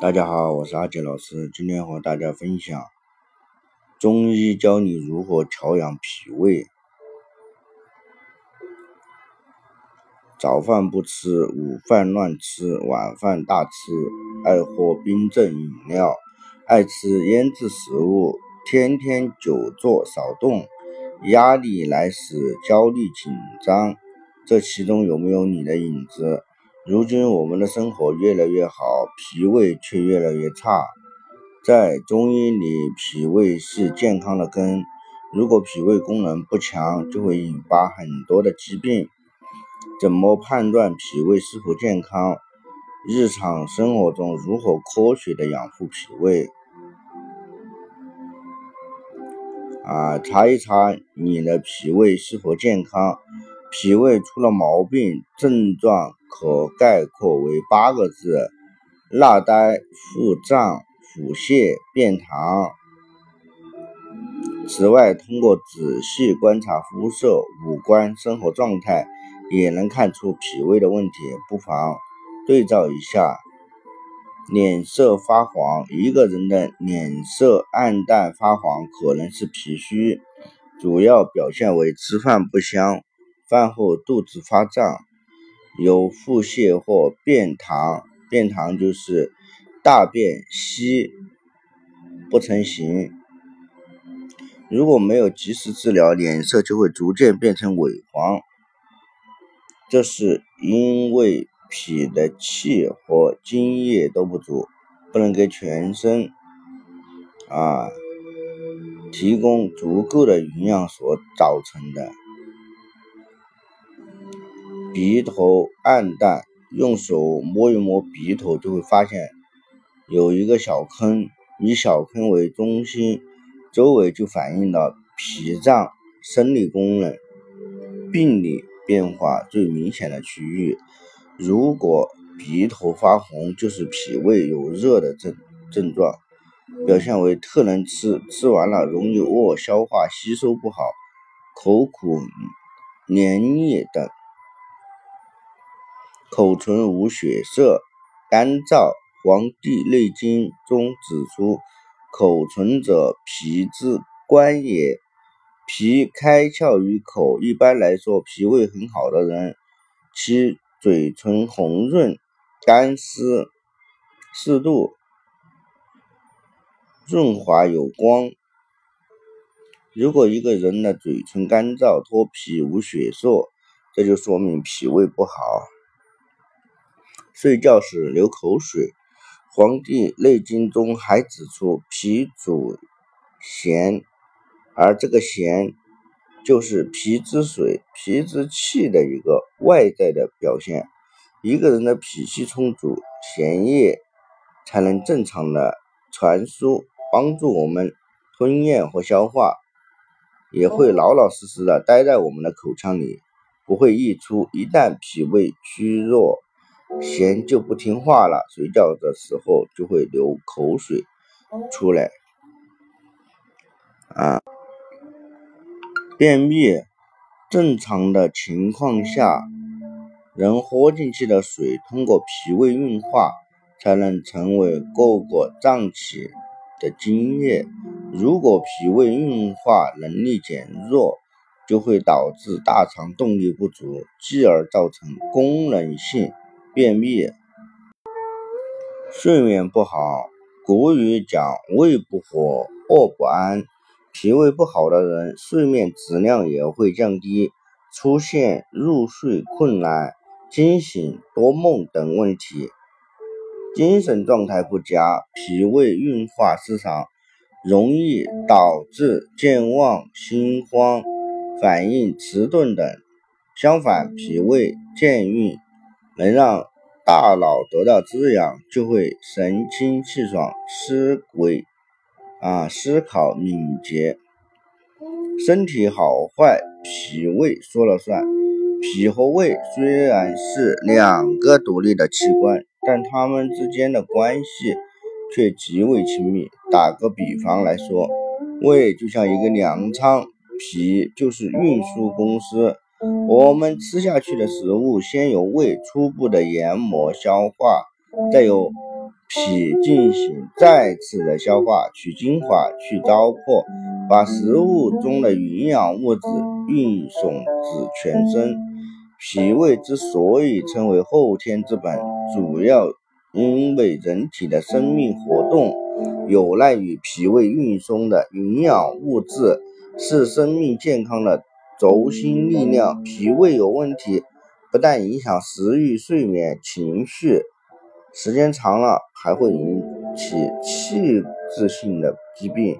大家好，我是阿杰老师，今天和大家分享中医教你如何调养脾胃。早饭不吃，午饭乱吃，晚饭大吃，爱喝冰镇饮料，爱吃腌制食物，天天久坐少动，压力来时焦虑紧张，这其中有没有你的影子？如今我们的生活越来越好，脾胃却越来越差。在中医里，脾胃是健康的根。如果脾胃功能不强，就会引发很多的疾病。怎么判断脾胃是否健康？日常生活中如何科学的养护脾胃？啊，查一查你的脾胃是否健康。脾胃出了毛病，症状可概括为八个字：纳呆、腹胀、腹泻、便溏。此外，通过仔细观察肤色、五官、生活状态，也能看出脾胃的问题。不妨对照一下。脸色发黄，一个人的脸色暗淡发黄，可能是脾虚，主要表现为吃饭不香。饭后肚子发胀，有腹泻或便溏，便溏就是大便稀不成形。如果没有及时治疗，脸色就会逐渐变成萎黄。这是因为脾的气和津液都不足，不能给全身啊提供足够的营养所造成的。鼻头暗淡，用手摸一摸鼻头，就会发现有一个小坑，以小坑为中心，周围就反映了脾脏生理功能、病理变化最明显的区域。如果鼻头发红，就是脾胃有热的症症状，表现为特能吃，吃完了容易饿、消化吸收不好、口苦、黏腻等。口唇无血色、干燥，《黄帝内经》中指出，口唇者，脾之官也。脾开窍于口，一般来说，脾胃很好的人，其嘴唇红润、干湿、适度、润滑有光。如果一个人的嘴唇干燥、脱皮、无血色，这就说明脾胃不好。睡觉时流口水，《黄帝内经》中还指出，脾主涎，而这个涎就是脾之水、脾之气的一个外在的表现。一个人的脾气充足，涎液才能正常的传输，帮助我们吞咽和消化，也会老老实实的待在我们的口腔里，不会溢出。一旦脾胃虚弱，涎就不听话了，睡觉的时候就会流口水出来。啊，便秘正常的情况下，人喝进去的水通过脾胃运化，才能成为各个脏器的津液。如果脾胃运化能力减弱，就会导致大肠动力不足，继而造成功能性。便秘、睡眠不好。古语讲“胃不和，卧不安”。脾胃不好的人，睡眠质量也会降低，出现入睡困难、惊醒、多梦等问题。精神状态不佳，脾胃运化失常，容易导致健忘、心慌、反应迟钝等。相反，脾胃健运。能让大脑得到滋养，就会神清气爽，思维啊思考敏捷。身体好坏，脾胃说了算。脾和胃虽然是两个独立的器官，但它们之间的关系却极为亲密。打个比方来说，胃就像一个粮仓，脾就是运输公司。我们吃下去的食物，先由胃初步的研磨消化，再由脾进行再次的消化，取精华，去糟粕，把食物中的营养物质运送至全身。脾胃之所以称为后天之本，主要因为人体的生命活动有赖于脾胃运送的营养物质，是生命健康的轴心力量。脾胃有问题，不但影响食欲、睡眠、情绪。时间长了还会引起器质性的疾病。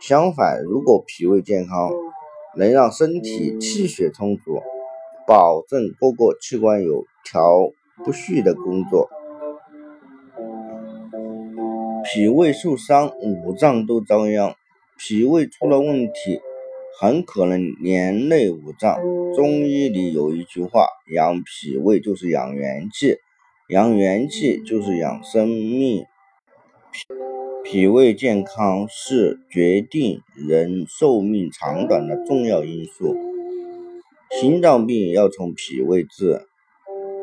相反，如果脾胃健康，能让身体气血充足，保证各个器官有条不紊的工作。脾胃受伤，五脏都遭殃。脾胃出了问题，很可能连累五脏。中医里有一句话：养脾胃就是养元气。养元气就是养生命，脾脾胃健康是决定人寿命长短的重要因素。心脏病要从脾胃治，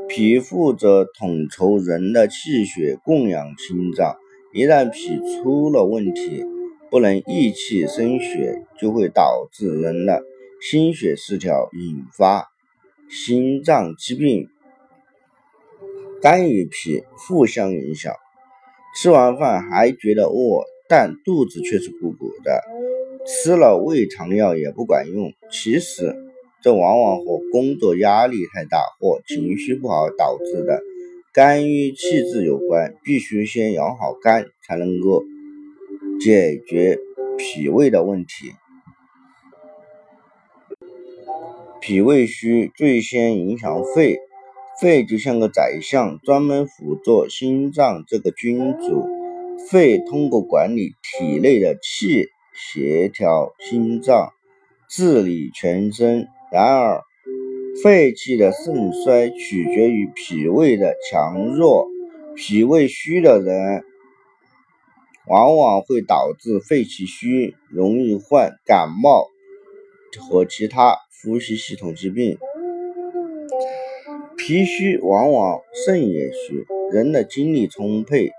脾负责统筹人的气血供养心脏，一旦脾出了问题，不能益气生血，就会导致人的心血失调，引发心脏疾病。肝与脾互相影响，吃完饭还觉得饿，但肚子却是鼓鼓的，吃了胃肠药也不管用。其实，这往往和工作压力太大或情绪不好导致的肝郁气滞有关。必须先养好肝，才能够解决脾胃的问题。脾胃虚，最先影响肺。肺就像个宰相，专门辅佐心脏这个君主。肺通过管理体内的气，协调心脏，治理全身。然而，肺气的盛衰取决于脾胃的强弱。脾胃虚的人，往往会导致肺气虚，容易患感冒和其他呼吸系统疾病。脾虚往往肾也虚，人的精力充沛，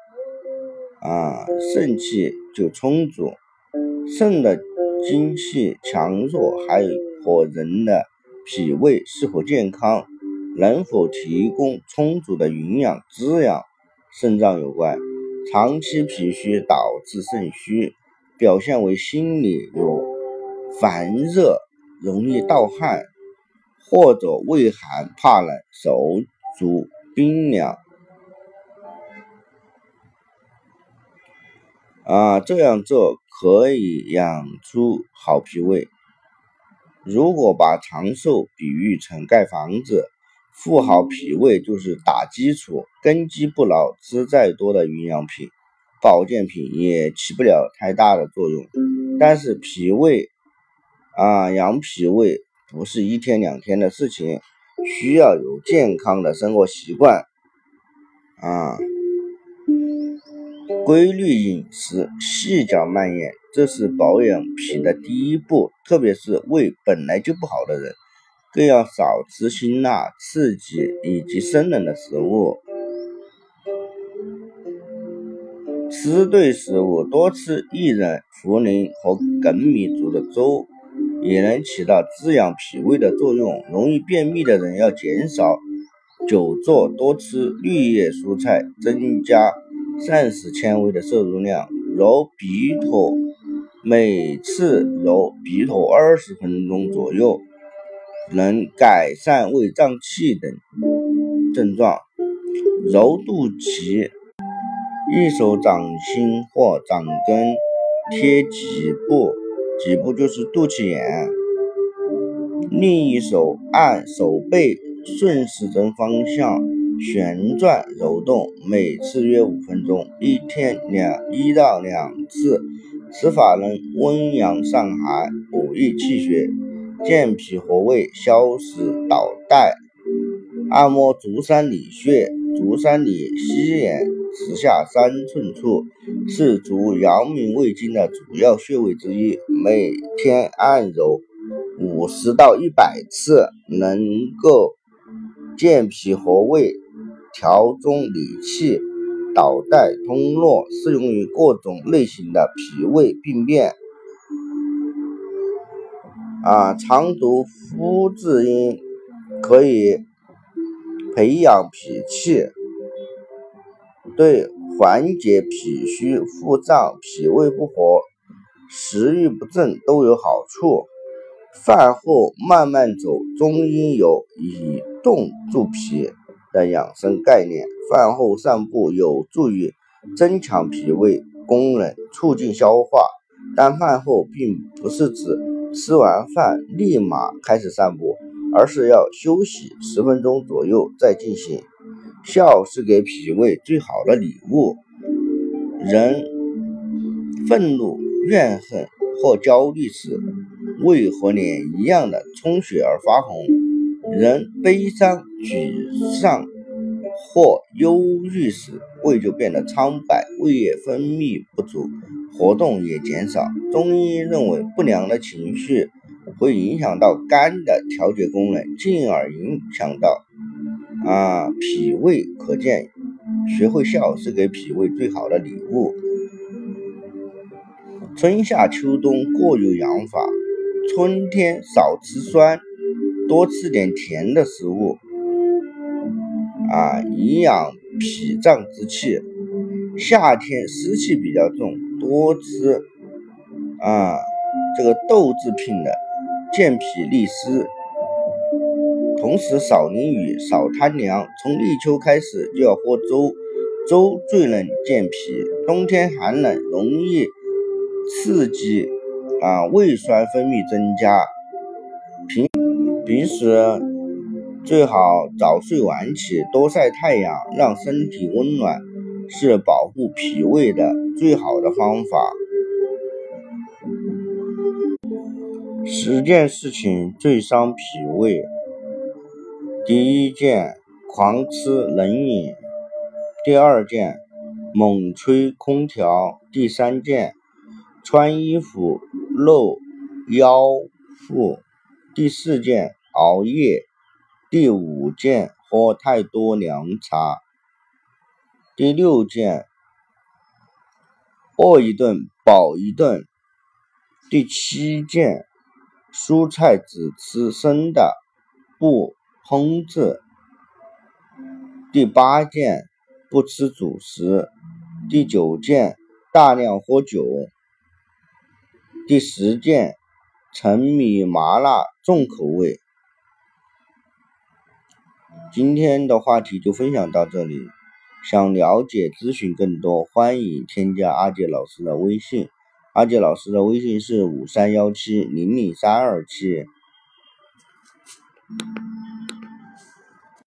啊，肾气就充足。肾的精气强弱，还和人的脾胃是否健康、能否提供充足的营养滋养肾脏有关。长期脾虚导致肾虚，表现为心里有烦热，容易盗汗。或者畏寒怕冷，手足冰凉，啊，这样做可以养出好脾胃。如果把长寿比喻成盖房子，富好脾胃就是打基础，根基不牢，吃再多的营养品、保健品也起不了太大的作用。但是脾胃，啊，养脾胃。不是一天两天的事情，需要有健康的生活习惯啊，规律饮食，细嚼慢咽，这是保养脾的第一步。特别是胃本来就不好的人，更要少吃辛辣、刺激以及生冷的食物，吃对食物，多吃薏仁、茯苓和粳米煮的粥。也能起到滋养脾胃的作用。容易便秘的人要减少久坐，多吃绿叶蔬菜，增加膳食纤维的摄入量。揉鼻头，每次揉鼻头二十分钟左右，能改善胃胀气等症状。揉肚脐，一手掌心或掌根贴脊部。脊部就是肚脐眼，另一手按手背，顺时针方向旋转揉动，每次约五分钟，一天两一到两次。此法能温阳散寒，补益气血，健脾和胃，消食导带。按摩足三里穴，足三里膝眼。直下三寸处是足阳明胃经的主要穴位之一，每天按揉五十到一百次，能够健脾和胃、调中理气、导带通络，适用于各种类型的脾胃病变。啊，常读夫字音，可以培养脾气，对缓解脾虚、腹胀、脾胃不和、食欲不振都有好处。饭后慢慢走，中医有以动助脾的养生概念。饭后散步有助于增强脾胃功能，促进消化。但饭后并不是指吃完饭立马开始散步，而是要休息十分钟左右再进行。笑是给脾胃最好的礼物。人愤怒、怨恨或焦虑时，胃和脸一样的充血而发红；人悲伤、沮丧或忧郁时，胃就变得苍白，胃液分泌不足，活动也减少。中医认为，不良的情绪会影响到肝的调节功能，进而影响到啊脾胃。可见，学会笑是给脾胃最好的礼物。春夏秋冬各有养法。春天少吃酸，多吃点甜的食物，啊，营养脾脏之气。夏天湿气比较重，多吃啊这个豆制品的，健脾利湿。同时少淋雨，少贪凉。从立秋开始就要喝粥，粥最能健脾。冬天寒冷，容易刺激。啊，胃酸分泌增加，平平时最好早睡晚起，多晒太阳，让身体温暖，是保护脾胃的最好的方法。十件事情最伤脾胃：第一件，狂吃冷饮；第二件，猛吹空调；第三件，穿衣服。露腰腹，第四件熬夜，第五件喝太多凉茶，第六件饿一顿饱一顿，第七件蔬菜只吃生的不烹制，第八件不吃主食，第九件大量喝酒。第十件，沉迷麻辣重口味。今天的话题就分享到这里，想了解咨询更多，欢迎添加阿杰老师的微信。阿杰老师的微信是五三幺七零零三二七。